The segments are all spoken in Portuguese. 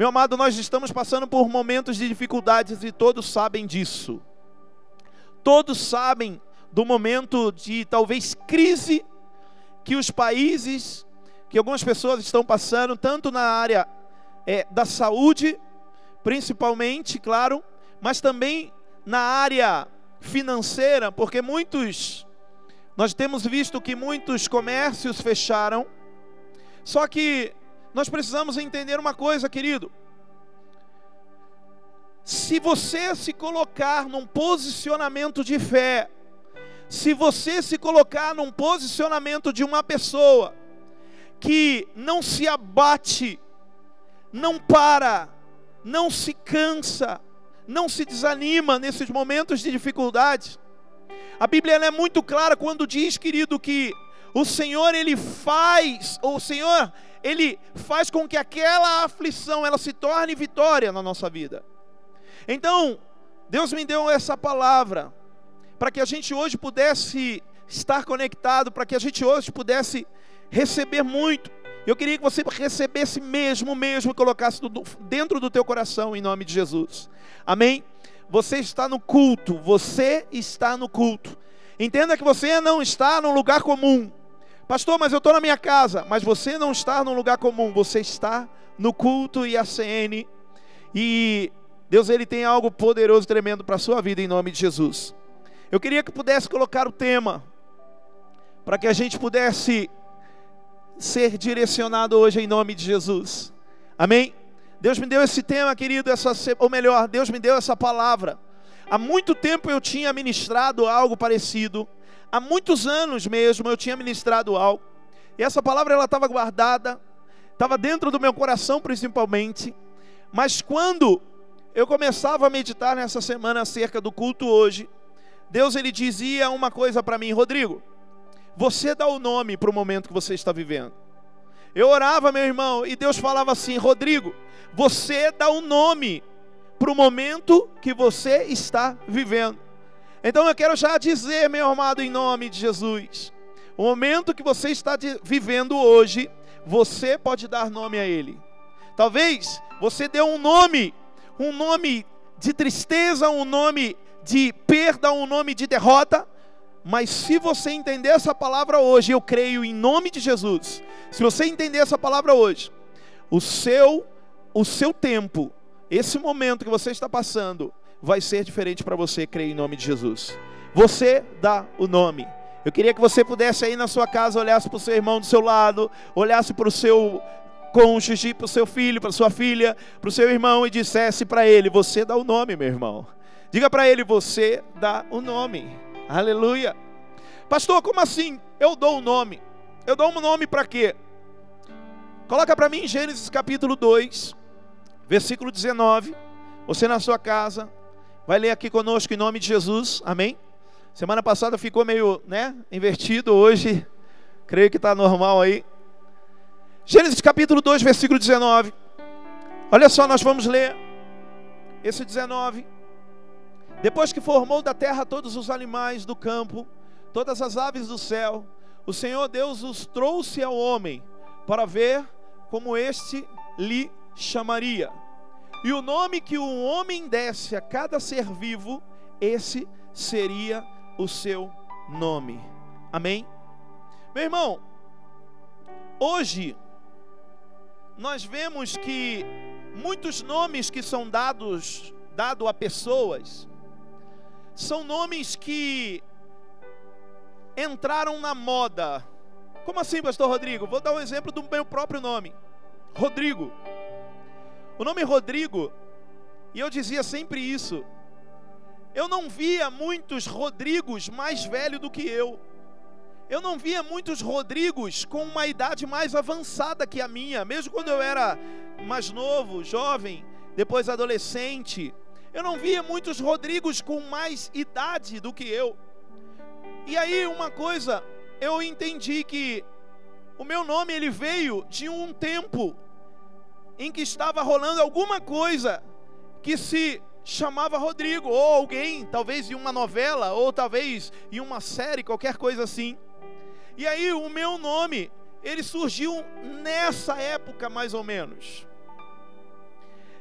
Meu amado, nós estamos passando por momentos de dificuldades e todos sabem disso. Todos sabem do momento de talvez crise que os países, que algumas pessoas estão passando, tanto na área é, da saúde, principalmente, claro, mas também na área financeira, porque muitos, nós temos visto que muitos comércios fecharam, só que nós precisamos entender uma coisa, querido. Se você se colocar num posicionamento de fé, se você se colocar num posicionamento de uma pessoa que não se abate, não para, não se cansa, não se desanima nesses momentos de dificuldade. A Bíblia é muito clara quando diz, querido, que o Senhor ele faz, o Senhor ele faz com que aquela aflição ela se torne vitória na nossa vida. Então, Deus me deu essa palavra para que a gente hoje pudesse estar conectado, para que a gente hoje pudesse receber muito. Eu queria que você recebesse mesmo, mesmo, colocasse dentro do teu coração em nome de Jesus. Amém? Você está no culto, você está no culto. Entenda que você não está num lugar comum. Pastor, mas eu estou na minha casa. Mas você não está num lugar comum, você está no culto e a CN. E Deus ele tem algo poderoso, tremendo para a sua vida em nome de Jesus. Eu queria que pudesse colocar o tema para que a gente pudesse ser direcionado hoje em nome de Jesus. Amém? Deus me deu esse tema, querido, essa, ou melhor, Deus me deu essa palavra. Há muito tempo eu tinha ministrado algo parecido. Há muitos anos mesmo eu tinha ministrado algo. E essa palavra ela estava guardada, estava dentro do meu coração principalmente. Mas quando eu começava a meditar nessa semana acerca do culto hoje, Deus ele dizia uma coisa para mim, Rodrigo, você dá o nome para o momento que você está vivendo. Eu orava, meu irmão, e Deus falava assim: Rodrigo, você dá o nome para o momento que você está vivendo. Então eu quero já dizer, meu amado, em nome de Jesus, o momento que você está vivendo hoje, você pode dar nome a ele. Talvez você dê um nome um nome de tristeza, um nome de perda, um nome de derrota. Mas se você entender essa palavra hoje, eu creio em nome de Jesus. Se você entender essa palavra hoje, o seu o seu tempo, esse momento que você está passando, vai ser diferente para você, creio em nome de Jesus. Você dá o nome. Eu queria que você pudesse aí na sua casa olhasse para o seu irmão do seu lado, olhasse para o seu cônjuge, para o seu filho, para sua filha, para o seu irmão e dissesse para ele: Você dá o nome, meu irmão. Diga para ele: Você dá o nome. Aleluia. Pastor, como assim? Eu dou o nome. Eu dou um nome para quê? Coloca para mim Gênesis capítulo 2, versículo 19. Você na sua casa, vai ler aqui conosco em nome de Jesus. Amém? Semana passada ficou meio, né, invertido. Hoje, creio que está normal aí. Gênesis capítulo 2, versículo 19. Olha só, nós vamos ler esse 19. Depois que formou da terra todos os animais do campo, todas as aves do céu, o Senhor Deus os trouxe ao homem para ver como este lhe chamaria. E o nome que o homem desse a cada ser vivo, esse seria o seu nome. Amém? Meu irmão, hoje nós vemos que muitos nomes que são dados dado a pessoas são nomes que entraram na moda. Como assim, pastor Rodrigo? Vou dar um exemplo do meu próprio nome. Rodrigo. O nome Rodrigo, e eu dizia sempre isso. Eu não via muitos Rodrigos mais velhos do que eu eu não via muitos Rodrigos com uma idade mais avançada que a minha, mesmo quando eu era mais novo, jovem, depois adolescente. Eu não via muitos Rodrigos com mais idade do que eu. E aí uma coisa, eu entendi que o meu nome ele veio de um tempo em que estava rolando alguma coisa que se chamava Rodrigo, ou alguém, talvez em uma novela, ou talvez em uma série, qualquer coisa assim. E aí o meu nome, ele surgiu nessa época mais ou menos.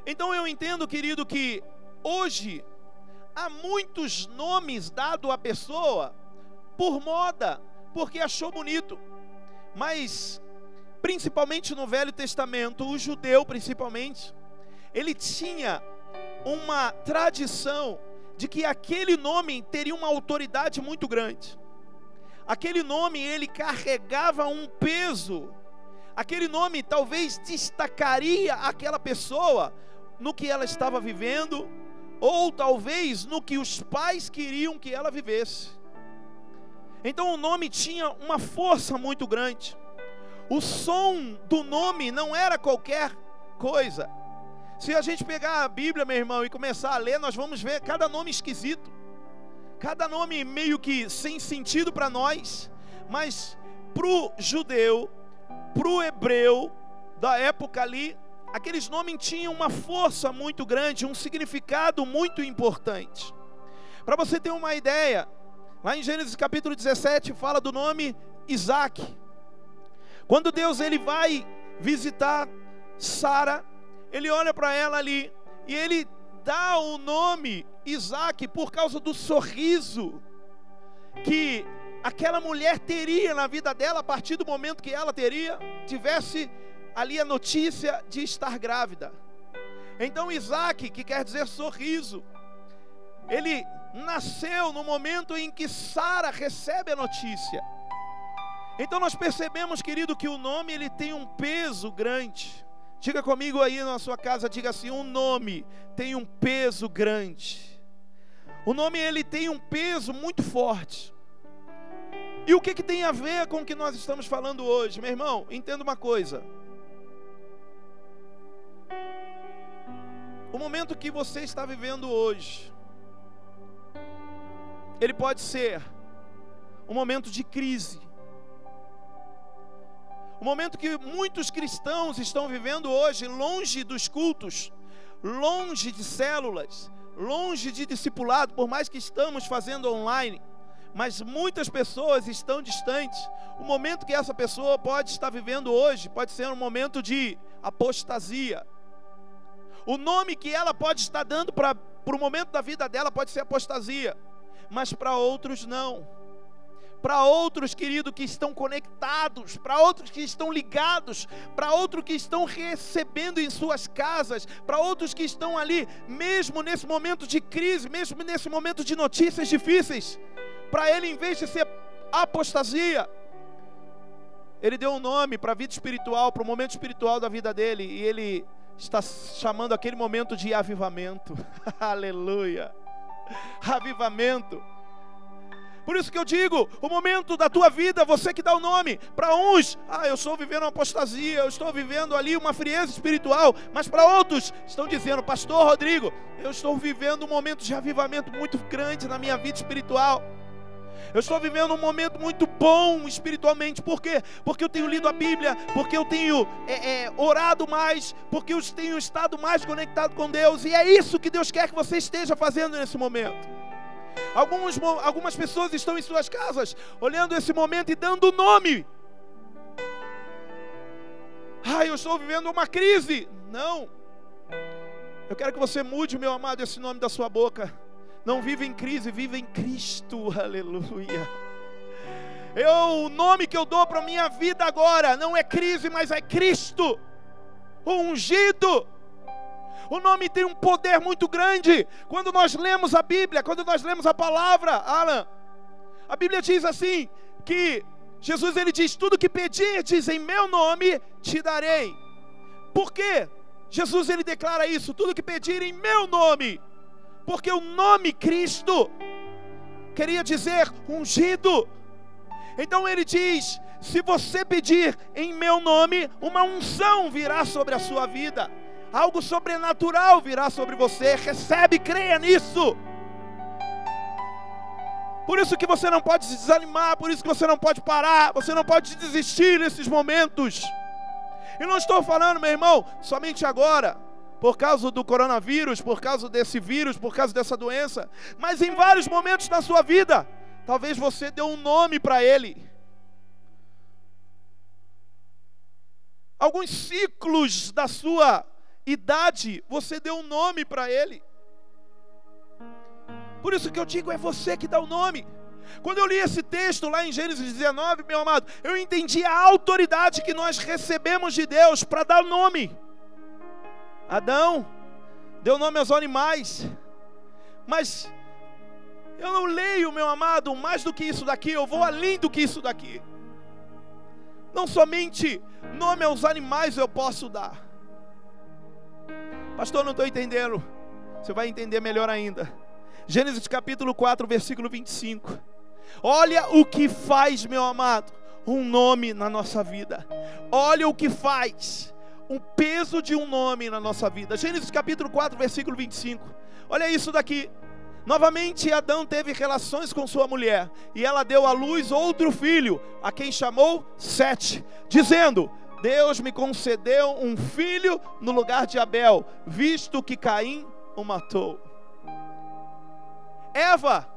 Então eu entendo, querido, que hoje há muitos nomes dados à pessoa por moda, porque achou bonito. Mas principalmente no Velho Testamento, o judeu principalmente, ele tinha uma tradição de que aquele nome teria uma autoridade muito grande. Aquele nome ele carregava um peso. Aquele nome talvez destacaria aquela pessoa no que ela estava vivendo, ou talvez no que os pais queriam que ela vivesse. Então o nome tinha uma força muito grande. O som do nome não era qualquer coisa. Se a gente pegar a Bíblia, meu irmão, e começar a ler, nós vamos ver cada nome esquisito. Cada nome meio que sem sentido para nós, mas para o judeu, para o hebreu da época ali, aqueles nomes tinham uma força muito grande, um significado muito importante. Para você ter uma ideia, lá em Gênesis capítulo 17 fala do nome Isaac. Quando Deus ele vai visitar Sara, ele olha para ela ali e ele dá o nome Isaac por causa do sorriso que aquela mulher teria na vida dela a partir do momento que ela teria tivesse ali a notícia de estar grávida. Então Isaac, que quer dizer sorriso, ele nasceu no momento em que Sara recebe a notícia. Então nós percebemos, querido, que o nome ele tem um peso grande. Diga comigo aí na sua casa, diga assim: um nome tem um peso grande. O nome ele tem um peso muito forte. E o que, que tem a ver com o que nós estamos falando hoje, meu irmão? Entenda uma coisa. O momento que você está vivendo hoje, ele pode ser um momento de crise, o momento que muitos cristãos estão vivendo hoje, longe dos cultos, longe de células, longe de discipulado, por mais que estamos fazendo online, mas muitas pessoas estão distantes. O momento que essa pessoa pode estar vivendo hoje pode ser um momento de apostasia. O nome que ela pode estar dando para o momento da vida dela pode ser apostasia, mas para outros não para outros, querido, que estão conectados, para outros que estão ligados, para outros que estão recebendo em suas casas, para outros que estão ali, mesmo nesse momento de crise, mesmo nesse momento de notícias difíceis, para ele, em vez de ser apostasia, ele deu um nome para a vida espiritual, para o momento espiritual da vida dele, e ele está chamando aquele momento de avivamento. Aleluia! Avivamento. Por isso que eu digo, o momento da tua vida, você que dá o nome, para uns, ah, eu estou vivendo uma apostasia, eu estou vivendo ali uma frieza espiritual, mas para outros estão dizendo, pastor Rodrigo, eu estou vivendo um momento de avivamento muito grande na minha vida espiritual. Eu estou vivendo um momento muito bom espiritualmente. Por quê? Porque eu tenho lido a Bíblia, porque eu tenho é, é, orado mais, porque eu tenho estado mais conectado com Deus. E é isso que Deus quer que você esteja fazendo nesse momento. Alguns, algumas pessoas estão em suas casas, olhando esse momento e dando nome. Ah, eu estou vivendo uma crise. Não. Eu quero que você mude, meu amado, esse nome da sua boca. Não vive em crise, vive em Cristo. Aleluia. Eu, o nome que eu dou para a minha vida agora não é crise, mas é Cristo. O ungido o nome tem um poder muito grande. Quando nós lemos a Bíblia, quando nós lemos a palavra, Alan, a Bíblia diz assim: que Jesus ele diz: Tudo que pedirdes em meu nome, te darei. Por quê? Jesus ele declara isso: Tudo que pedirem em meu nome, porque o nome Cristo queria dizer ungido. Então ele diz: Se você pedir em meu nome, uma unção virá sobre a sua vida algo sobrenatural virá sobre você. Recebe, creia nisso. Por isso que você não pode se desanimar, por isso que você não pode parar, você não pode desistir nesses momentos. E não estou falando, meu irmão, somente agora, por causa do coronavírus, por causa desse vírus, por causa dessa doença, mas em vários momentos da sua vida, talvez você dê um nome para ele. Alguns ciclos da sua idade, você deu um nome para ele. Por isso que eu digo, é você que dá o nome. Quando eu li esse texto lá em Gênesis 19, meu amado, eu entendi a autoridade que nós recebemos de Deus para dar nome. Adão deu nome aos animais, mas eu não leio, meu amado, mais do que isso daqui, eu vou além do que isso daqui. Não somente nome aos animais eu posso dar. Pastor, não estou entendendo. Você vai entender melhor ainda. Gênesis capítulo 4, versículo 25. Olha o que faz, meu amado, um nome na nossa vida. Olha o que faz o peso de um nome na nossa vida. Gênesis capítulo 4, versículo 25. Olha isso daqui. Novamente Adão teve relações com sua mulher, e ela deu à luz outro filho, a quem chamou Sete, dizendo: Deus me concedeu um filho no lugar de Abel, visto que Caim o matou. Eva,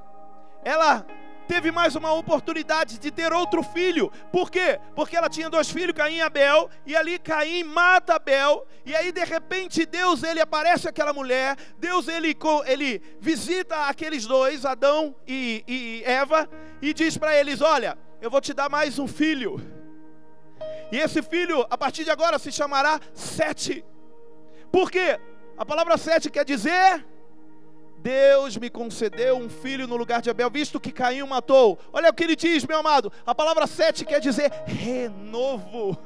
ela teve mais uma oportunidade de ter outro filho. Por quê? Porque ela tinha dois filhos, Caim e Abel, e ali Caim mata Abel, e aí de repente Deus ele aparece aquela mulher, Deus ele, ele visita aqueles dois, Adão e, e Eva, e diz para eles: Olha, eu vou te dar mais um filho. E esse filho, a partir de agora, se chamará Sete. Por quê? A palavra sete quer dizer Deus me concedeu um filho no lugar de Abel, visto que Caim matou. Olha o que ele diz, meu amado. A palavra sete quer dizer renovo.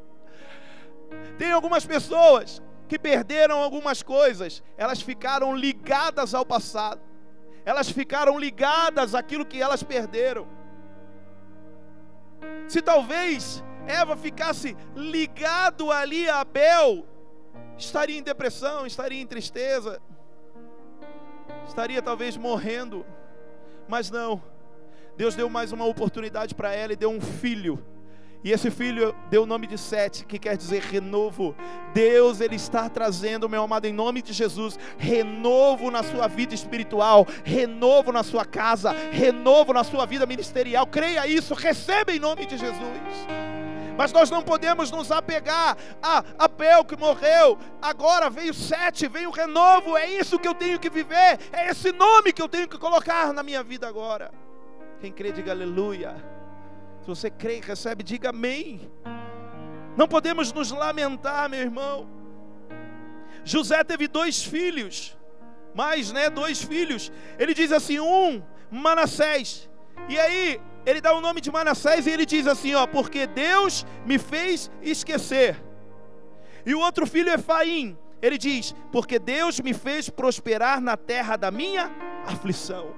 Tem algumas pessoas que perderam algumas coisas, elas ficaram ligadas ao passado, elas ficaram ligadas àquilo que elas perderam. Se talvez Eva ficasse ligado ali a Abel, estaria em depressão, estaria em tristeza, estaria talvez morrendo, mas não. Deus deu mais uma oportunidade para ela e deu um filho. E esse filho deu o nome de Sete, que quer dizer renovo. Deus, Ele está trazendo, meu amado, em nome de Jesus, renovo na sua vida espiritual, renovo na sua casa, renovo na sua vida ministerial. Creia isso, receba em nome de Jesus. Mas nós não podemos nos apegar a Abel que morreu. Agora veio sete, veio o renovo. É isso que eu tenho que viver. É esse nome que eu tenho que colocar na minha vida agora. Quem crê, diga aleluia. Se você crê e recebe, diga amém. Não podemos nos lamentar, meu irmão. José teve dois filhos, mais, né, dois filhos. Ele diz assim: um, Manassés. E aí, ele dá o nome de Manassés e ele diz assim, ó, porque Deus me fez esquecer. E o outro filho Efaim, ele diz, porque Deus me fez prosperar na terra da minha aflição.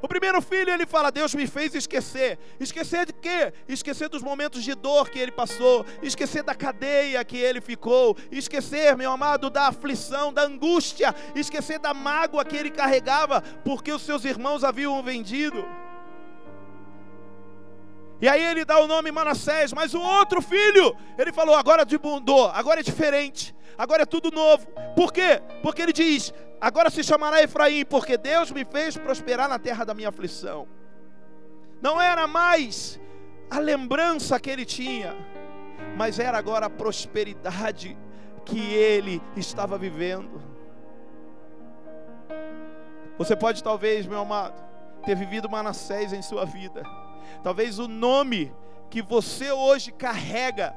O primeiro filho ele fala: Deus me fez esquecer. Esquecer de quê? Esquecer dos momentos de dor que ele passou, esquecer da cadeia que ele ficou, esquecer, meu amado, da aflição, da angústia, esquecer da mágoa que ele carregava porque os seus irmãos haviam vendido. E aí ele dá o nome Manassés, mas o outro filho, ele falou: agora mudou, agora é diferente, agora é tudo novo. Por quê? Porque ele diz: agora se chamará Efraim, porque Deus me fez prosperar na terra da minha aflição. Não era mais a lembrança que ele tinha, mas era agora a prosperidade que ele estava vivendo. Você pode, talvez, meu amado, ter vivido Manassés em sua vida Talvez o nome que você hoje carrega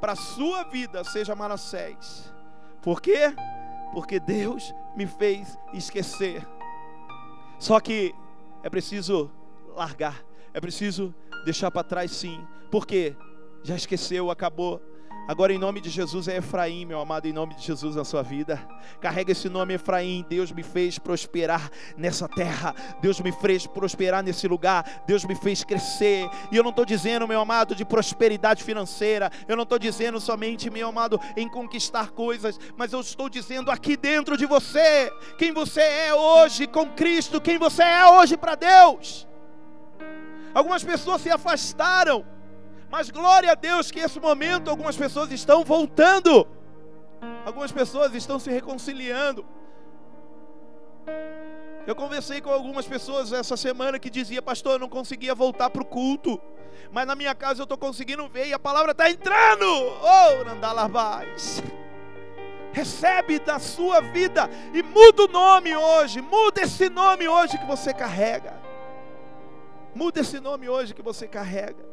para a sua vida seja Manassés. Por quê? Porque Deus me fez esquecer. Só que é preciso largar, é preciso deixar para trás sim. Porque já esqueceu, acabou. Agora, em nome de Jesus, é Efraim, meu amado, em nome de Jesus na sua vida. Carrega esse nome, Efraim. Deus me fez prosperar nessa terra. Deus me fez prosperar nesse lugar. Deus me fez crescer. E eu não estou dizendo, meu amado, de prosperidade financeira. Eu não estou dizendo somente, meu amado, em conquistar coisas. Mas eu estou dizendo aqui dentro de você, quem você é hoje com Cristo, quem você é hoje para Deus. Algumas pessoas se afastaram mas glória a Deus que nesse momento algumas pessoas estão voltando. Algumas pessoas estão se reconciliando. Eu conversei com algumas pessoas essa semana que dizia, pastor, eu não conseguia voltar para o culto, mas na minha casa eu estou conseguindo ver e a palavra está entrando. Oh, Nandalabás. Recebe da sua vida e muda o nome hoje, muda esse nome hoje que você carrega. Muda esse nome hoje que você carrega.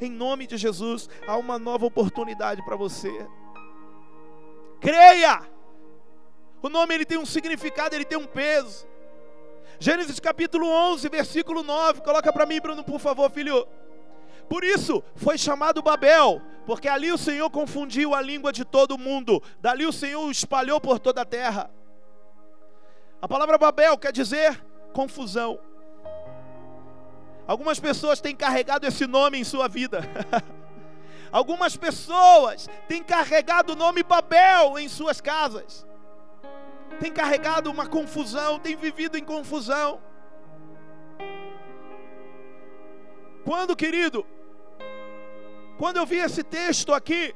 Em nome de Jesus, há uma nova oportunidade para você. Creia! O nome ele tem um significado, ele tem um peso. Gênesis capítulo 11, versículo 9. Coloca para mim, Bruno, por favor, filho. Por isso foi chamado Babel, porque ali o Senhor confundiu a língua de todo mundo. Dali o Senhor o espalhou por toda a terra. A palavra Babel quer dizer confusão. Algumas pessoas têm carregado esse nome em sua vida. Algumas pessoas têm carregado o nome Babel em suas casas. Têm carregado uma confusão, têm vivido em confusão. Quando, querido, quando eu vi esse texto aqui,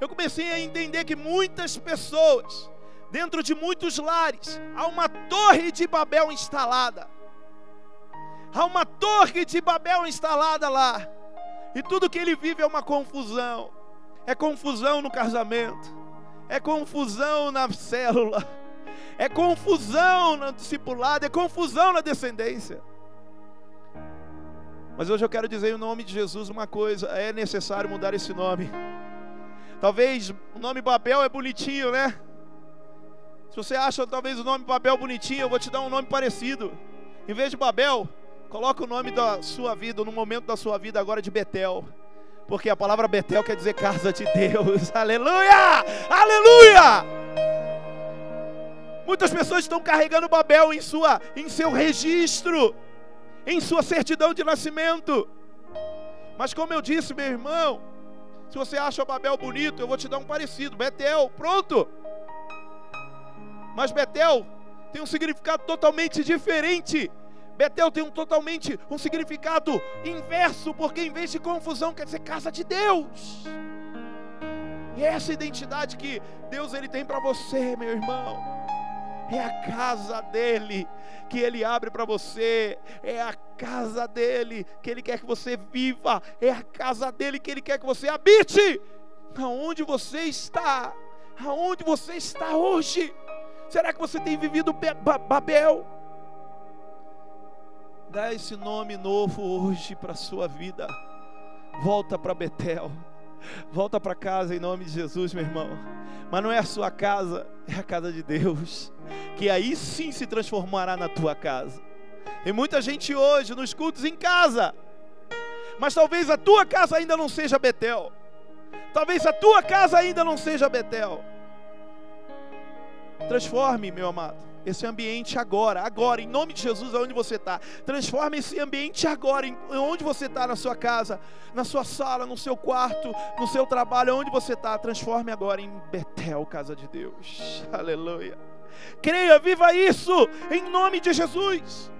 eu comecei a entender que muitas pessoas, dentro de muitos lares, há uma torre de Babel instalada. Há uma torre de Babel instalada lá. E tudo que ele vive é uma confusão. É confusão no casamento. É confusão na célula. É confusão no discipulado. É confusão na descendência. Mas hoje eu quero dizer em nome de Jesus uma coisa: é necessário mudar esse nome. Talvez o nome Babel é bonitinho, né? Se você acha talvez o nome Babel bonitinho, eu vou te dar um nome parecido. Em vez de Babel, Coloca o nome da sua vida, no momento da sua vida agora de Betel. Porque a palavra Betel quer dizer casa de Deus. Aleluia! Aleluia! Muitas pessoas estão carregando Babel em sua em seu registro, em sua certidão de nascimento. Mas como eu disse, meu irmão, se você acha Babel bonito, eu vou te dar um parecido, Betel, pronto. Mas Betel tem um significado totalmente diferente Betel tem um totalmente um significado inverso, porque em vez de confusão quer dizer casa de Deus. E é essa identidade que Deus ele tem para você, meu irmão. É a casa dele que ele abre para você, é a casa dele que ele quer que você viva, é a casa dele que ele quer que você habite. Aonde você está? Aonde você está hoje? Será que você tem vivido Babel? Dá esse nome novo hoje para a sua vida. Volta para Betel. Volta para casa em nome de Jesus, meu irmão. Mas não é a sua casa, é a casa de Deus. Que aí sim se transformará na tua casa. Tem muita gente hoje nos cultos em casa. Mas talvez a tua casa ainda não seja Betel. Talvez a tua casa ainda não seja Betel. Transforme, meu amado esse ambiente agora, agora, em nome de Jesus, aonde você está. Transforme esse ambiente agora, em onde você está, na sua casa, na sua sala, no seu quarto, no seu trabalho, onde você está. Transforme agora em Betel, casa de Deus. Aleluia. Creia, viva isso, em nome de Jesus.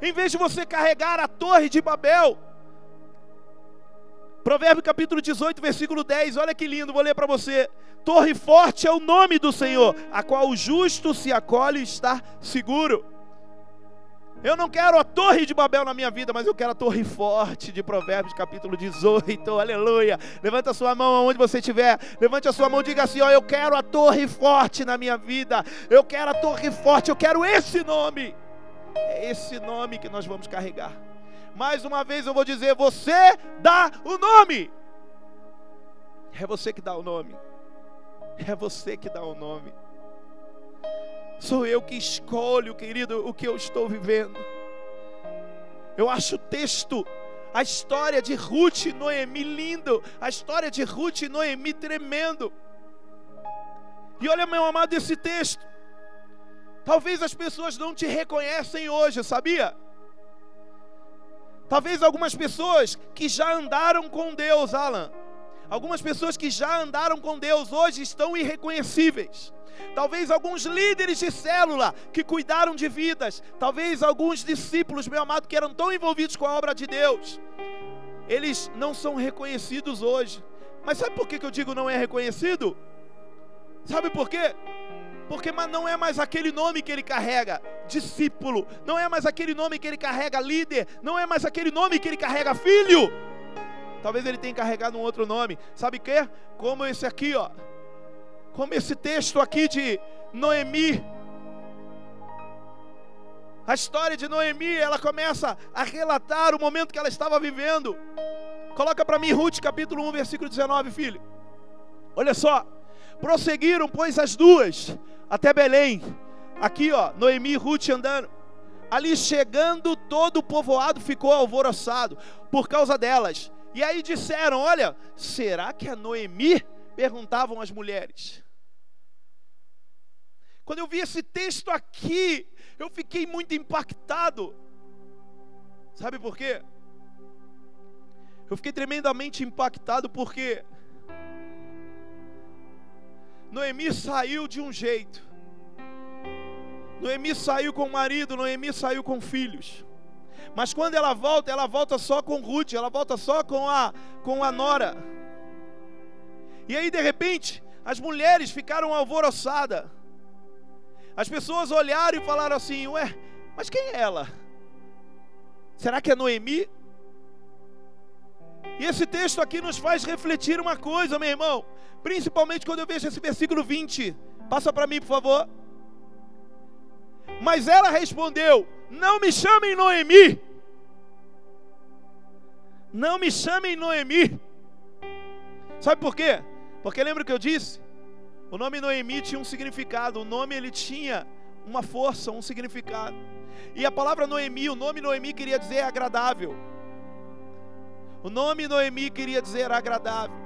Em vez de você carregar a torre de Babel, Provérbio capítulo 18, versículo 10, olha que lindo, vou ler para você. Torre forte é o nome do Senhor, a qual o justo se acolhe e está seguro. Eu não quero a torre de Babel na minha vida, mas eu quero a torre forte de Provérbios capítulo 18. Aleluia. Levanta a sua mão aonde você estiver. Levante a sua mão e diga assim: ó, eu quero a torre forte na minha vida. Eu quero a torre forte, eu quero esse nome. É esse nome que nós vamos carregar. Mais uma vez eu vou dizer: você dá o nome. É você que dá o nome. É você que dá o nome. Sou eu que escolho, querido, o que eu estou vivendo. Eu acho o texto, a história de Ruth e Noemi lindo, a história de Ruth e Noemi tremendo. E olha, meu amado, esse texto. Talvez as pessoas não te reconhecem hoje, sabia? Talvez algumas pessoas que já andaram com Deus, Alan, algumas pessoas que já andaram com Deus hoje estão irreconhecíveis. Talvez alguns líderes de célula que cuidaram de vidas, talvez alguns discípulos, meu amado, que eram tão envolvidos com a obra de Deus, eles não são reconhecidos hoje. Mas sabe por que eu digo não é reconhecido? Sabe por quê? Porque não é mais aquele nome que ele carrega, discípulo, não é mais aquele nome que ele carrega, líder, não é mais aquele nome que ele carrega, filho. Talvez ele tenha carregado um outro nome, sabe o que? Como esse aqui, ó. como esse texto aqui de Noemi. A história de Noemi, ela começa a relatar o momento que ela estava vivendo. Coloca para mim Ruth capítulo 1, versículo 19, filho. Olha só. Prosseguiram, pois, as duas até Belém. Aqui, ó, Noemi e Ruth andando. Ali chegando, todo o povoado ficou alvoroçado por causa delas. E aí disseram: Olha, será que é Noemi? Perguntavam as mulheres. Quando eu vi esse texto aqui, eu fiquei muito impactado. Sabe por quê? Eu fiquei tremendamente impactado porque Noemi saiu de um jeito. Noemi saiu com o marido, Noemi saiu com filhos. Mas quando ela volta, ela volta só com Ruth, ela volta só com a com a nora. E aí de repente, as mulheres ficaram alvoroçadas. As pessoas olharam e falaram assim: "Ué, mas quem é ela? Será que é Noemi?" E esse texto aqui nos faz refletir uma coisa, meu irmão. Principalmente quando eu vejo esse versículo 20. Passa para mim, por favor. Mas ela respondeu: Não me chamem Noemi. Não me chamem Noemi. Sabe por quê? Porque lembra o que eu disse? O nome Noemi tinha um significado. O nome ele tinha uma força, um significado. E a palavra Noemi, o nome Noemi queria dizer agradável. O nome Noemi queria dizer agradável.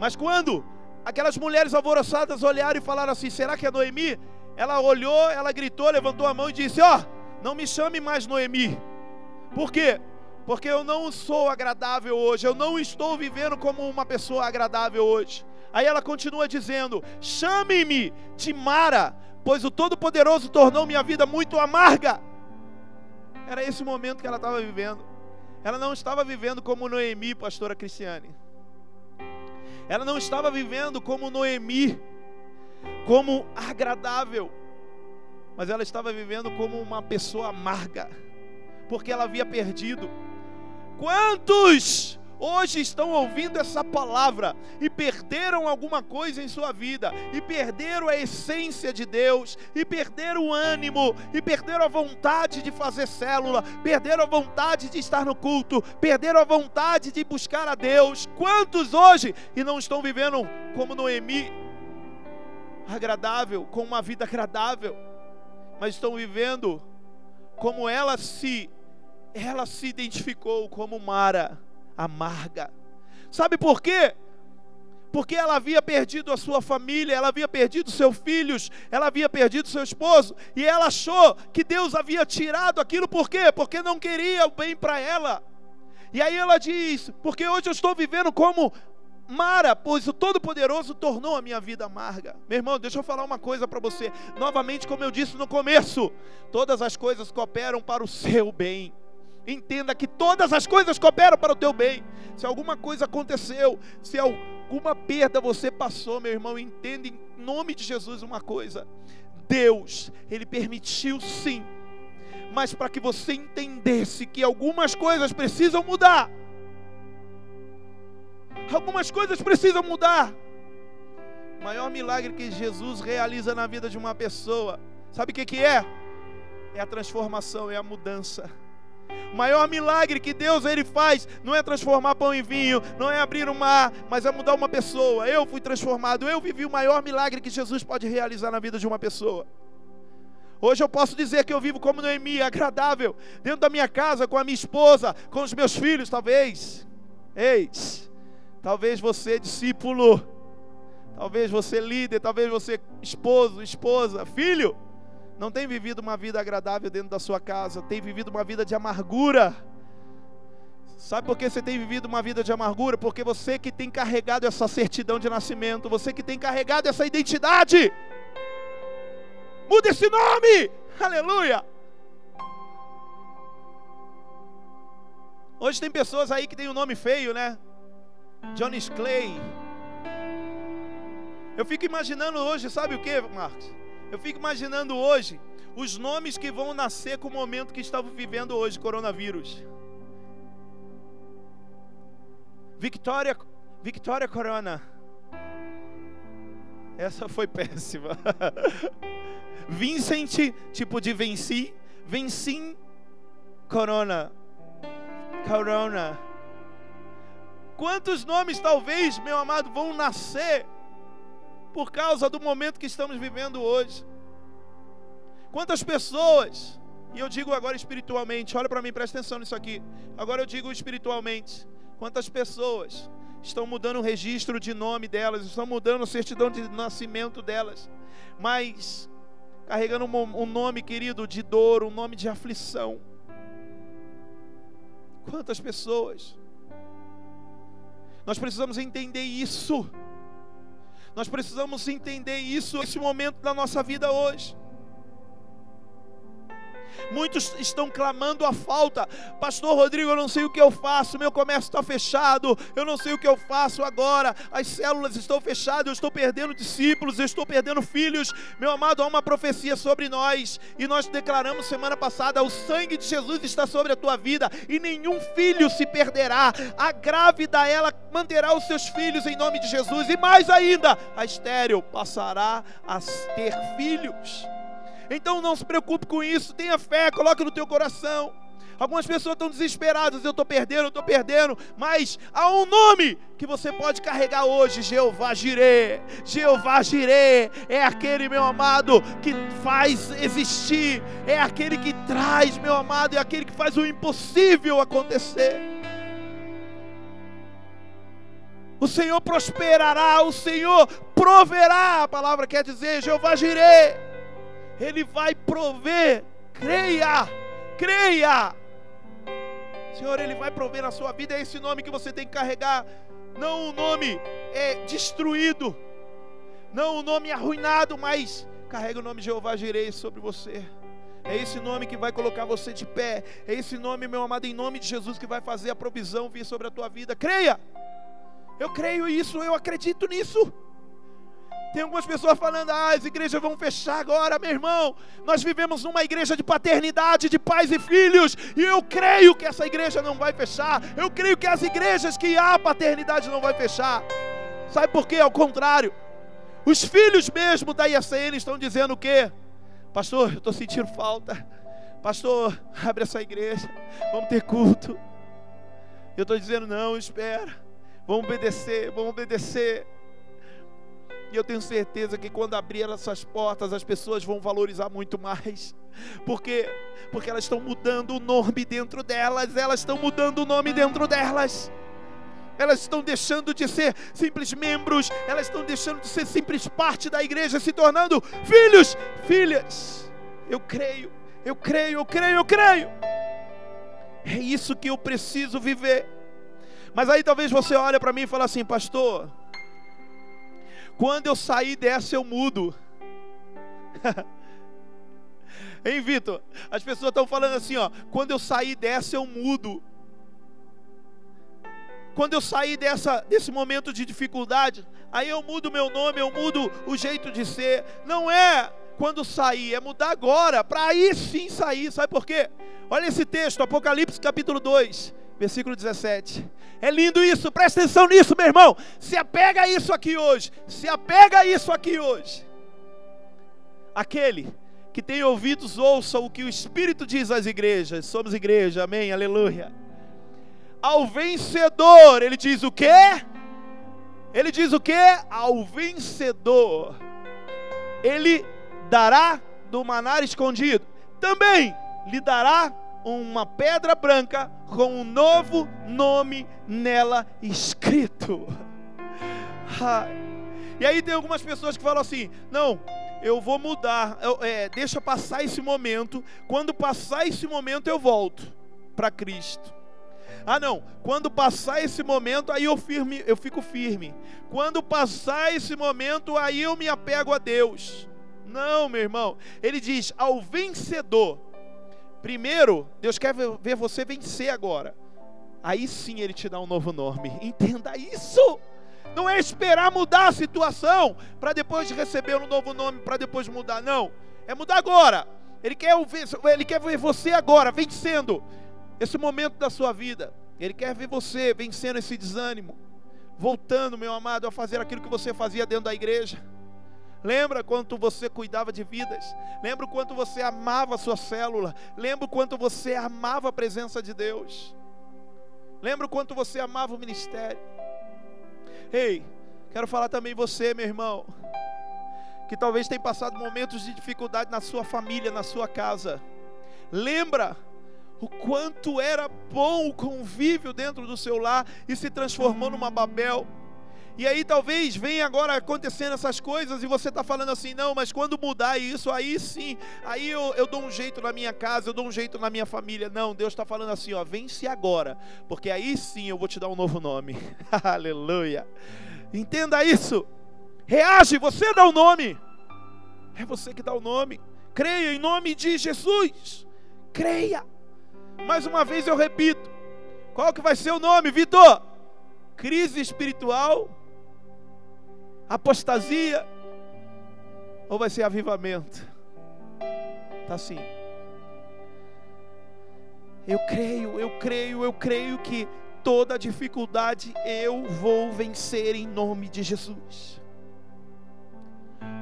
Mas quando aquelas mulheres alvoroçadas olharam e falaram assim: será que é Noemi? Ela olhou, ela gritou, levantou a mão e disse: Ó, oh, não me chame mais Noemi. Por quê? Porque eu não sou agradável hoje, eu não estou vivendo como uma pessoa agradável hoje. Aí ela continua dizendo: Chame-me de Mara, pois o Todo-Poderoso tornou minha vida muito amarga. Era esse momento que ela estava vivendo. Ela não estava vivendo como Noemi, pastora Cristiane. Ela não estava vivendo como Noemi, como agradável, mas ela estava vivendo como uma pessoa amarga, porque ela havia perdido. Quantos hoje estão ouvindo essa palavra e perderam alguma coisa em sua vida, e perderam a essência de Deus, e perderam o ânimo, e perderam a vontade de fazer célula, perderam a vontade de estar no culto, perderam a vontade de buscar a Deus. Quantos hoje e não estão vivendo como Noemi, agradável, com uma vida agradável, mas estão vivendo como ela se ela se identificou como Mara amarga. Sabe por quê? Porque ela havia perdido a sua família, ela havia perdido seus filhos, ela havia perdido seu esposo, e ela achou que Deus havia tirado aquilo, por quê? Porque não queria o bem para ela. E aí ela diz: Porque hoje eu estou vivendo como Mara, pois o Todo-Poderoso tornou a minha vida amarga. Meu irmão, deixa eu falar uma coisa para você. Novamente, como eu disse no começo, todas as coisas cooperam para o seu bem. Entenda que todas as coisas cooperam para o teu bem. Se alguma coisa aconteceu, se alguma perda você passou, meu irmão, entenda em nome de Jesus uma coisa. Deus, Ele permitiu sim, mas para que você entendesse que algumas coisas precisam mudar. Algumas coisas precisam mudar. O maior milagre que Jesus realiza na vida de uma pessoa, sabe o que, que é? É a transformação, é a mudança. O maior milagre que Deus ele faz não é transformar pão em vinho, não é abrir o mar, mas é mudar uma pessoa. Eu fui transformado, eu vivi o maior milagre que Jesus pode realizar na vida de uma pessoa. Hoje eu posso dizer que eu vivo como Noemi, agradável, dentro da minha casa, com a minha esposa, com os meus filhos, talvez. Eis, talvez você, discípulo, talvez você, líder, talvez você, esposo, esposa, filho não tem vivido uma vida agradável dentro da sua casa, tem vivido uma vida de amargura. Sabe por que você tem vivido uma vida de amargura? Porque você que tem carregado essa certidão de nascimento, você que tem carregado essa identidade, muda esse nome, aleluia. Hoje tem pessoas aí que tem um nome feio, né? Johnny Clay. Eu fico imaginando hoje, sabe o que, Marcos? Eu fico imaginando hoje os nomes que vão nascer com o momento que estamos vivendo hoje, coronavírus. Victoria, Victoria Corona. Essa foi péssima. Vincent, tipo de venci. Vencim Corona. Corona. Quantos nomes talvez, meu amado, vão nascer por causa do momento que estamos vivendo hoje? Quantas pessoas, e eu digo agora espiritualmente, olha para mim, presta atenção nisso aqui. Agora eu digo espiritualmente. Quantas pessoas estão mudando o registro de nome delas, estão mudando a certidão de nascimento delas, mas carregando um nome, querido, de dor, um nome de aflição. Quantas pessoas? Nós precisamos entender isso. Nós precisamos entender isso nesse momento da nossa vida hoje. Muitos estão clamando a falta. Pastor Rodrigo, eu não sei o que eu faço. Meu comércio está fechado. Eu não sei o que eu faço agora. As células estão fechadas. Eu estou perdendo discípulos. Eu estou perdendo filhos. Meu amado, há uma profecia sobre nós. E nós declaramos semana passada: o sangue de Jesus está sobre a tua vida. E nenhum filho se perderá. A grávida, ela manterá os seus filhos em nome de Jesus. E mais ainda, a estéreo passará a ter filhos. Então não se preocupe com isso, tenha fé, coloque no teu coração. Algumas pessoas estão desesperadas, eu estou perdendo, eu estou perdendo, mas há um nome que você pode carregar hoje, Jeová Jirê. Jeová Jirê é aquele, meu amado, que faz existir, é aquele que traz, meu amado, é aquele que faz o impossível acontecer. O Senhor prosperará, o Senhor proverá, a palavra quer dizer, Jeová Jirê. Ele vai prover. Creia, creia. Senhor, Ele vai prover na sua vida. É esse nome que você tem que carregar. Não o nome é destruído. Não o nome arruinado, mas carrega o nome de Jeová Jirei sobre você. É esse nome que vai colocar você de pé. É esse nome, meu amado, em nome de Jesus, que vai fazer a provisão vir sobre a tua vida. Creia. Eu creio isso, eu acredito nisso. Tem algumas pessoas falando, ah, as igrejas vão fechar agora, meu irmão. Nós vivemos numa igreja de paternidade, de pais e filhos, e eu creio que essa igreja não vai fechar. Eu creio que as igrejas que há paternidade não vai fechar. Sabe por quê? Ao contrário. Os filhos mesmo da IACN estão dizendo o quê? Pastor, eu estou sentindo falta. Pastor, abre essa igreja. Vamos ter culto. Eu estou dizendo, não, espera. Vamos obedecer, vamos obedecer. E eu tenho certeza que quando abrir essas portas, as pessoas vão valorizar muito mais. Porque porque elas estão mudando o nome dentro delas, elas estão mudando o nome dentro delas. Elas estão deixando de ser simples membros, elas estão deixando de ser simples parte da igreja, se tornando filhos, filhas. Eu creio, eu creio, eu creio, eu creio. É isso que eu preciso viver. Mas aí talvez você olhe para mim e fale assim, pastor, quando eu sair dessa, eu mudo. hein, Vitor? As pessoas estão falando assim, ó. Quando eu sair dessa, eu mudo. Quando eu sair dessa, desse momento de dificuldade, aí eu mudo meu nome, eu mudo o jeito de ser. Não é quando sair, é mudar agora, para aí sim sair. Sabe por quê? Olha esse texto, Apocalipse capítulo 2 versículo 17. É lindo isso, presta atenção nisso, meu irmão. Se apega a isso aqui hoje. Se apega a isso aqui hoje. Aquele que tem ouvidos, ouça o que o Espírito diz às igrejas. Somos igreja, amém, aleluia. Ao vencedor, ele diz o quê? Ele diz o quê? Ao vencedor, ele dará do manar escondido. Também lhe dará uma pedra branca com um novo nome nela escrito. E aí tem algumas pessoas que falam assim: não, eu vou mudar, eu, é, deixa passar esse momento. Quando passar esse momento, eu volto para Cristo. Ah, não, quando passar esse momento, aí eu, firme, eu fico firme. Quando passar esse momento, aí eu me apego a Deus. Não, meu irmão, ele diz: ao vencedor Primeiro, Deus quer ver você vencer agora. Aí sim ele te dá um novo nome. Entenda isso. Não é esperar mudar a situação para depois receber um novo nome, para depois mudar. Não. É mudar agora. Ele quer, ver, ele quer ver você agora, vencendo esse momento da sua vida. Ele quer ver você vencendo esse desânimo. Voltando, meu amado, a fazer aquilo que você fazia dentro da igreja. Lembra quanto você cuidava de vidas? Lembra quanto você amava a sua célula? Lembra quanto você amava a presença de Deus? Lembra quanto você amava o ministério? Ei, quero falar também você, meu irmão, que talvez tenha passado momentos de dificuldade na sua família, na sua casa. Lembra o quanto era bom o convívio dentro do seu lar e se transformou numa Babel. E aí talvez venha agora acontecendo essas coisas e você está falando assim, não, mas quando mudar isso, aí sim, aí eu, eu dou um jeito na minha casa, eu dou um jeito na minha família. Não, Deus está falando assim, ó, vence agora, porque aí sim eu vou te dar um novo nome. Aleluia. Entenda isso. Reage, você dá o nome. É você que dá o nome. Creia em nome de Jesus. Creia. Mais uma vez eu repito. Qual que vai ser o nome, Vitor? Crise espiritual apostasia ou vai ser avivamento? Tá assim. Eu creio, eu creio, eu creio que toda dificuldade eu vou vencer em nome de Jesus.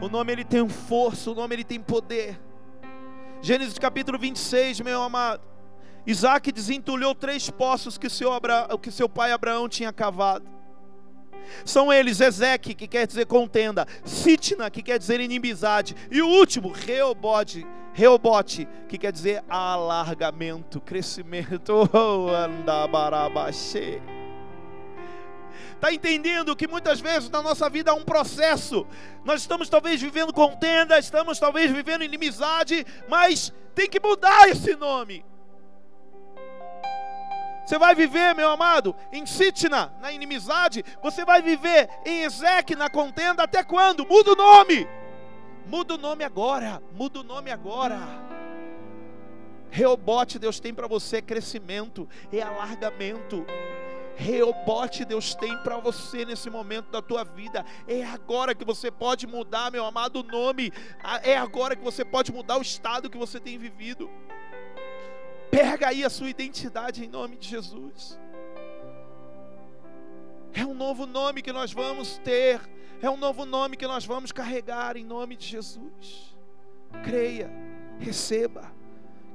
O nome ele tem força, o nome ele tem poder. Gênesis capítulo 26, meu amado. Isaac desentulhou três poços que seu, Abra... que seu pai Abraão tinha cavado. São eles Ezeque, que quer dizer contenda, Sitna, que quer dizer inimizade, e o último, Reobote, Reobote, que quer dizer alargamento, crescimento. Está entendendo que muitas vezes na nossa vida há um processo. Nós estamos talvez vivendo contenda, estamos talvez vivendo inimizade, mas tem que mudar esse nome. Você vai viver, meu amado, em Sitna, na inimizade. Você vai viver em Ezeque, na contenda. Até quando? Muda o nome. Muda o nome agora. Muda o nome agora. Reobote, Deus tem para você crescimento e alargamento. Reobote Deus tem para você nesse momento da tua vida. É agora que você pode mudar, meu amado, o nome. É agora que você pode mudar o estado que você tem vivido. Pega aí a sua identidade em nome de Jesus. É um novo nome que nós vamos ter. É um novo nome que nós vamos carregar em nome de Jesus. Creia, receba.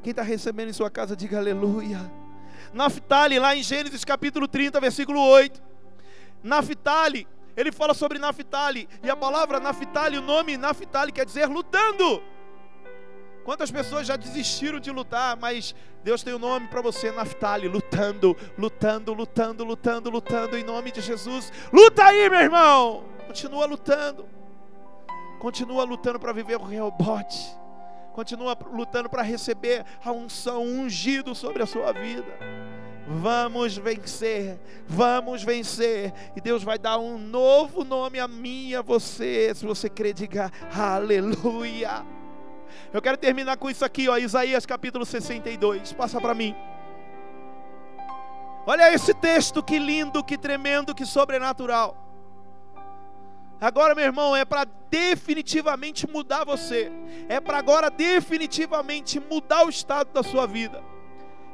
Quem está recebendo em sua casa, diga aleluia. Naftali, lá em Gênesis capítulo 30, versículo 8. Naftali, ele fala sobre Naftali. E a palavra Naftali, o nome Naftali quer dizer lutando. Quantas pessoas já desistiram de lutar, mas Deus tem o um nome para você, Naftali, lutando, lutando, lutando, lutando, lutando em nome de Jesus. Luta aí, meu irmão. Continua lutando. Continua lutando para viver o Reobote. Continua lutando para receber a unção ungido sobre a sua vida. Vamos vencer, vamos vencer. E Deus vai dar um novo nome a mim e a você. Se você crer, diga aleluia. Eu quero terminar com isso aqui, ó, Isaías capítulo 62. Passa para mim. Olha esse texto, que lindo, que tremendo, que sobrenatural. Agora, meu irmão, é para definitivamente mudar você. É para agora definitivamente mudar o estado da sua vida.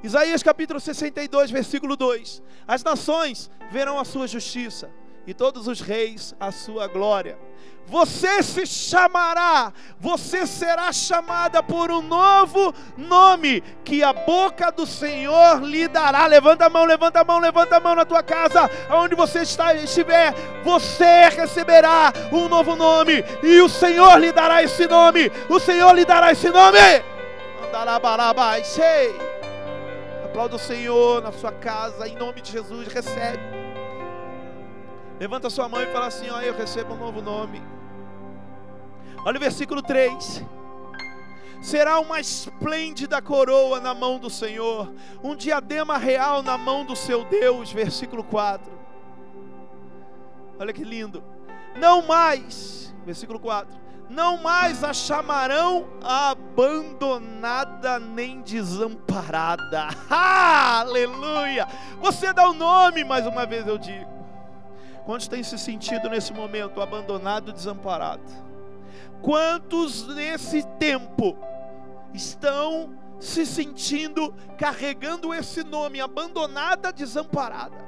Isaías capítulo 62, versículo 2: As nações verão a sua justiça, e todos os reis a sua glória você se chamará, você será chamada por um novo nome que a boca do Senhor lhe dará. Levanta a mão, levanta a mão, levanta a mão na tua casa, aonde você está, estiver, você receberá um novo nome e o Senhor lhe dará esse nome. O Senhor lhe dará esse nome. Aplauda o Senhor na sua casa, em nome de Jesus, recebe. Levanta sua mão e fala assim: Ó, eu recebo um novo nome. Olha o versículo 3. Será uma esplêndida coroa na mão do Senhor, um diadema real na mão do seu Deus. Versículo 4. Olha que lindo. Não mais, versículo 4. Não mais a chamarão abandonada nem desamparada. aleluia! Você dá o nome, mais uma vez eu digo. Quantos têm se sentido nesse momento abandonado, desamparado? Quantos nesse tempo estão se sentindo carregando esse nome, abandonada, desamparada?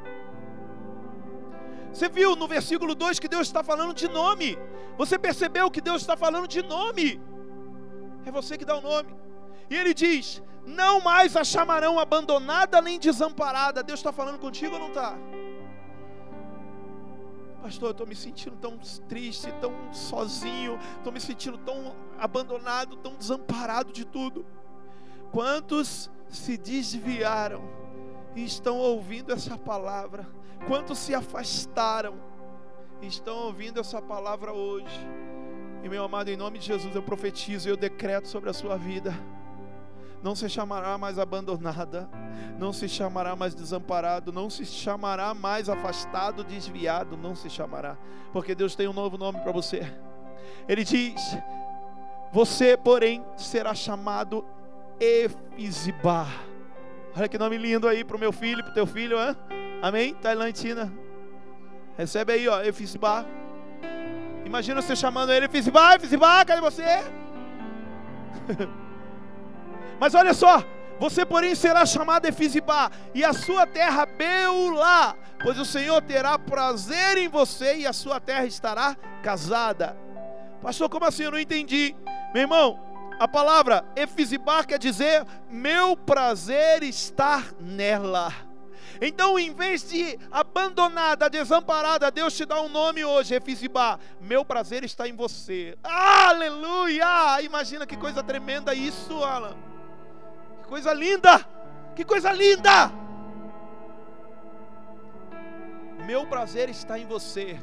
Você viu no versículo 2 que Deus está falando de nome. Você percebeu que Deus está falando de nome. É você que dá o nome. E ele diz: Não mais a chamarão abandonada nem desamparada. Deus está falando contigo ou não está? Pastor, eu estou me sentindo tão triste, tão sozinho, estou me sentindo tão abandonado, tão desamparado de tudo. Quantos se desviaram e estão ouvindo essa palavra? Quantos se afastaram e estão ouvindo essa palavra hoje? E meu amado, em nome de Jesus, eu profetizo e eu decreto sobre a sua vida. Não se chamará mais abandonada, não se chamará mais desamparado, não se chamará mais afastado, desviado, não se chamará, porque Deus tem um novo nome para você. Ele diz: Você, porém, será chamado Efizibá. Olha que nome lindo aí para o meu filho, para o teu filho, hein? Amém? Tailantina. Recebe aí, ó, Efizibá. Imagina você chamando ele, Efizibá, Efizibá, cadê você? Mas olha só, você porém será chamado Efizibá, e a sua terra Beulá, pois o Senhor terá prazer em você e a sua terra estará casada. Pastor, como assim? Eu não entendi. Meu irmão, a palavra Efizibá quer dizer meu prazer estar nela. Então, em vez de abandonada, desamparada, Deus te dá um nome hoje, Efizibá. Meu prazer está em você. Aleluia! Imagina que coisa tremenda isso, Alan. Que coisa linda! Que coisa linda! Meu prazer está em você.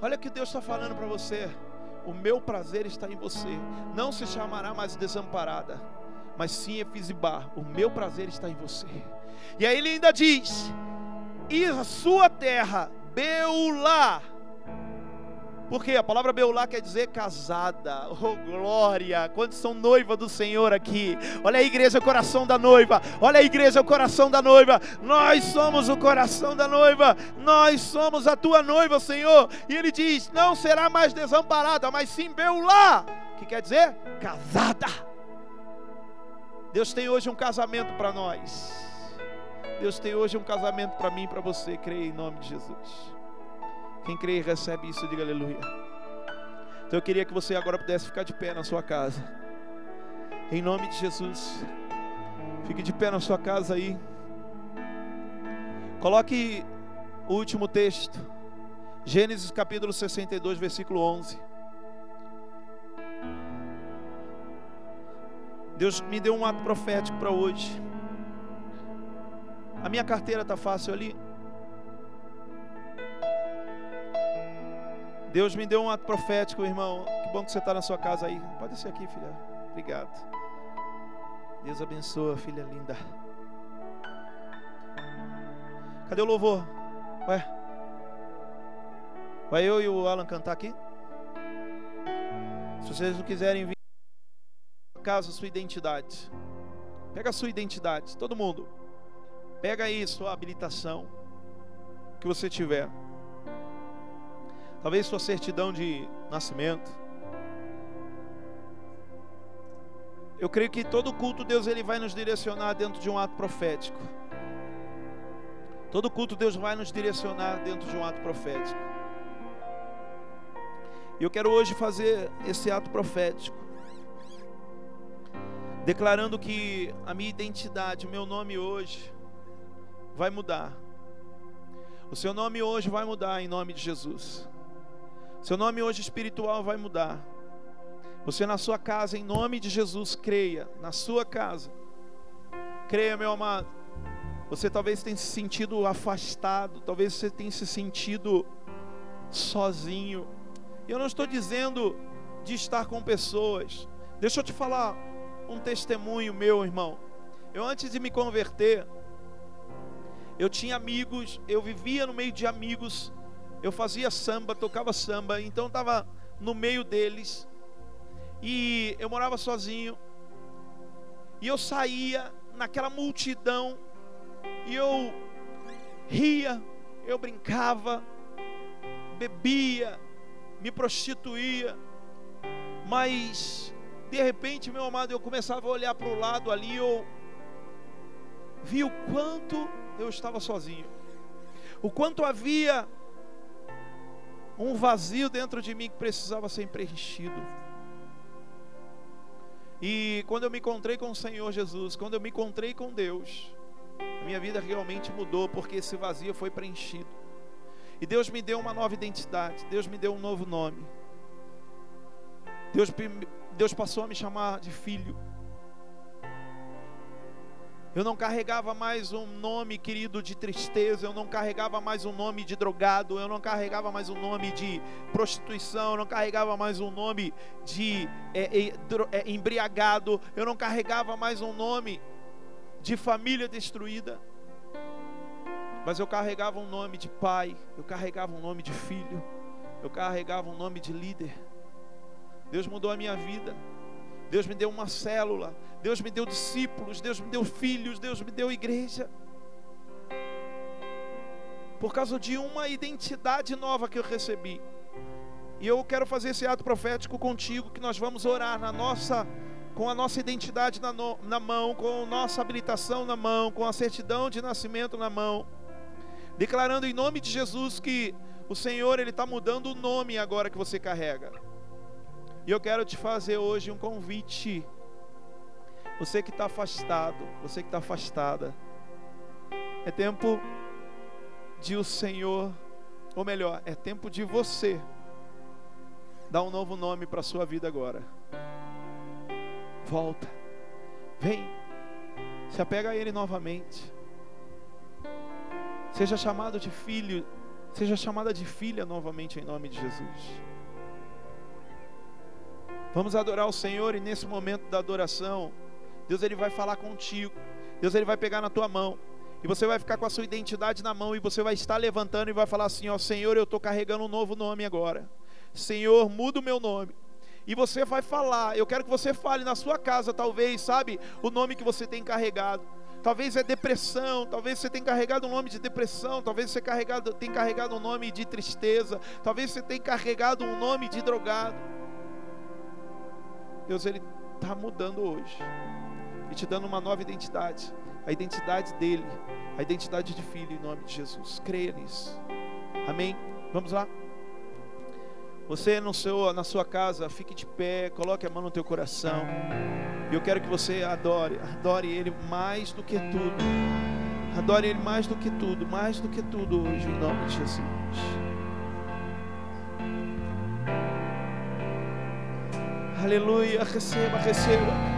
Olha o que Deus está falando para você. O meu prazer está em você. Não se chamará mais desamparada, mas sim Efizibá. O meu prazer está em você. E aí ele ainda diz: E a sua terra, Beulá. Porque a palavra Beulá quer dizer casada. Oh, glória! Quantos são noiva do Senhor aqui? Olha a igreja, o coração da noiva. Olha a igreja, o coração da noiva. Nós somos o coração da noiva. Nós somos a tua noiva, Senhor. E ele diz: Não será mais desamparada, mas sim Beulá. Que quer dizer casada. Deus tem hoje um casamento para nós. Deus tem hoje um casamento para mim e para você. Creia em nome de Jesus. Quem crê e recebe isso, diga aleluia. Então eu queria que você agora pudesse ficar de pé na sua casa. Em nome de Jesus. Fique de pé na sua casa aí. Coloque o último texto. Gênesis capítulo 62, versículo 11. Deus me deu um ato profético para hoje. A minha carteira está fácil ali. Deus me deu um ato profético, irmão. Que bom que você está na sua casa aí. Pode ser aqui, filha. Obrigado. Deus abençoa, filha linda. Cadê o louvor? Ué? Vai eu e o Alan cantar aqui? Se vocês não quiserem vir casa, sua identidade. Pega a sua identidade, todo mundo. Pega aí sua habilitação que você tiver. Talvez sua certidão de nascimento. Eu creio que todo culto Deus ele vai nos direcionar dentro de um ato profético. Todo culto Deus vai nos direcionar dentro de um ato profético. E eu quero hoje fazer esse ato profético. Declarando que a minha identidade, o meu nome hoje vai mudar. O seu nome hoje vai mudar em nome de Jesus. Seu nome hoje espiritual vai mudar. Você na sua casa, em nome de Jesus, creia. Na sua casa. Creia, meu amado. Você talvez tenha se sentido afastado, talvez você tenha se sentido sozinho. Eu não estou dizendo de estar com pessoas. Deixa eu te falar um testemunho meu, irmão. Eu antes de me converter, eu tinha amigos, eu vivia no meio de amigos, eu fazia samba, tocava samba, então estava no meio deles. E eu morava sozinho. E eu saía naquela multidão e eu ria, eu brincava, bebia, me prostituía. Mas de repente, meu amado, eu começava a olhar para o lado ali, eu vi o quanto eu estava sozinho. o quanto havia um vazio dentro de mim que precisava ser preenchido. E quando eu me encontrei com o Senhor Jesus, quando eu me encontrei com Deus, minha vida realmente mudou porque esse vazio foi preenchido. E Deus me deu uma nova identidade, Deus me deu um novo nome. Deus, Deus passou a me chamar de filho. Eu não carregava mais um nome, querido, de tristeza, eu não carregava mais um nome de drogado, eu não carregava mais um nome de prostituição, eu não carregava mais um nome de é, é, é, embriagado, eu não carregava mais um nome de família destruída, mas eu carregava um nome de pai, eu carregava um nome de filho, eu carregava um nome de líder. Deus mudou a minha vida. Deus me deu uma célula, Deus me deu discípulos, Deus me deu filhos, Deus me deu igreja. Por causa de uma identidade nova que eu recebi. E eu quero fazer esse ato profético contigo, que nós vamos orar na nossa, com a nossa identidade na, no, na mão, com a nossa habilitação na mão, com a certidão de nascimento na mão, declarando em nome de Jesus que o Senhor ele está mudando o nome agora que você carrega. E eu quero te fazer hoje um convite. Você que está afastado, você que está afastada, é tempo de o Senhor, ou melhor, é tempo de você dar um novo nome para a sua vida agora. Volta, vem, se apega a Ele novamente. Seja chamado de filho, seja chamada de filha novamente em nome de Jesus. Vamos adorar o Senhor e nesse momento da adoração, Deus ele vai falar contigo. Deus ele vai pegar na tua mão. E você vai ficar com a sua identidade na mão e você vai estar levantando e vai falar assim: "Ó Senhor, eu estou carregando um novo nome agora. Senhor, muda o meu nome." E você vai falar, eu quero que você fale na sua casa, talvez, sabe, o nome que você tem carregado. Talvez é depressão, talvez você tenha carregado um nome de depressão, talvez você carregado, tenha carregado um nome de tristeza, talvez você tenha carregado um nome de drogado. Deus ele está mudando hoje e te dando uma nova identidade, a identidade dele, a identidade de filho em nome de Jesus. Creia nisso. Amém. Vamos lá. Você no seu, na sua casa, fique de pé, coloque a mão no teu coração. E eu quero que você adore, adore Ele mais do que tudo. Adore Ele mais do que tudo, mais do que tudo hoje, em nome de Jesus. Aleluia. Receba, receba.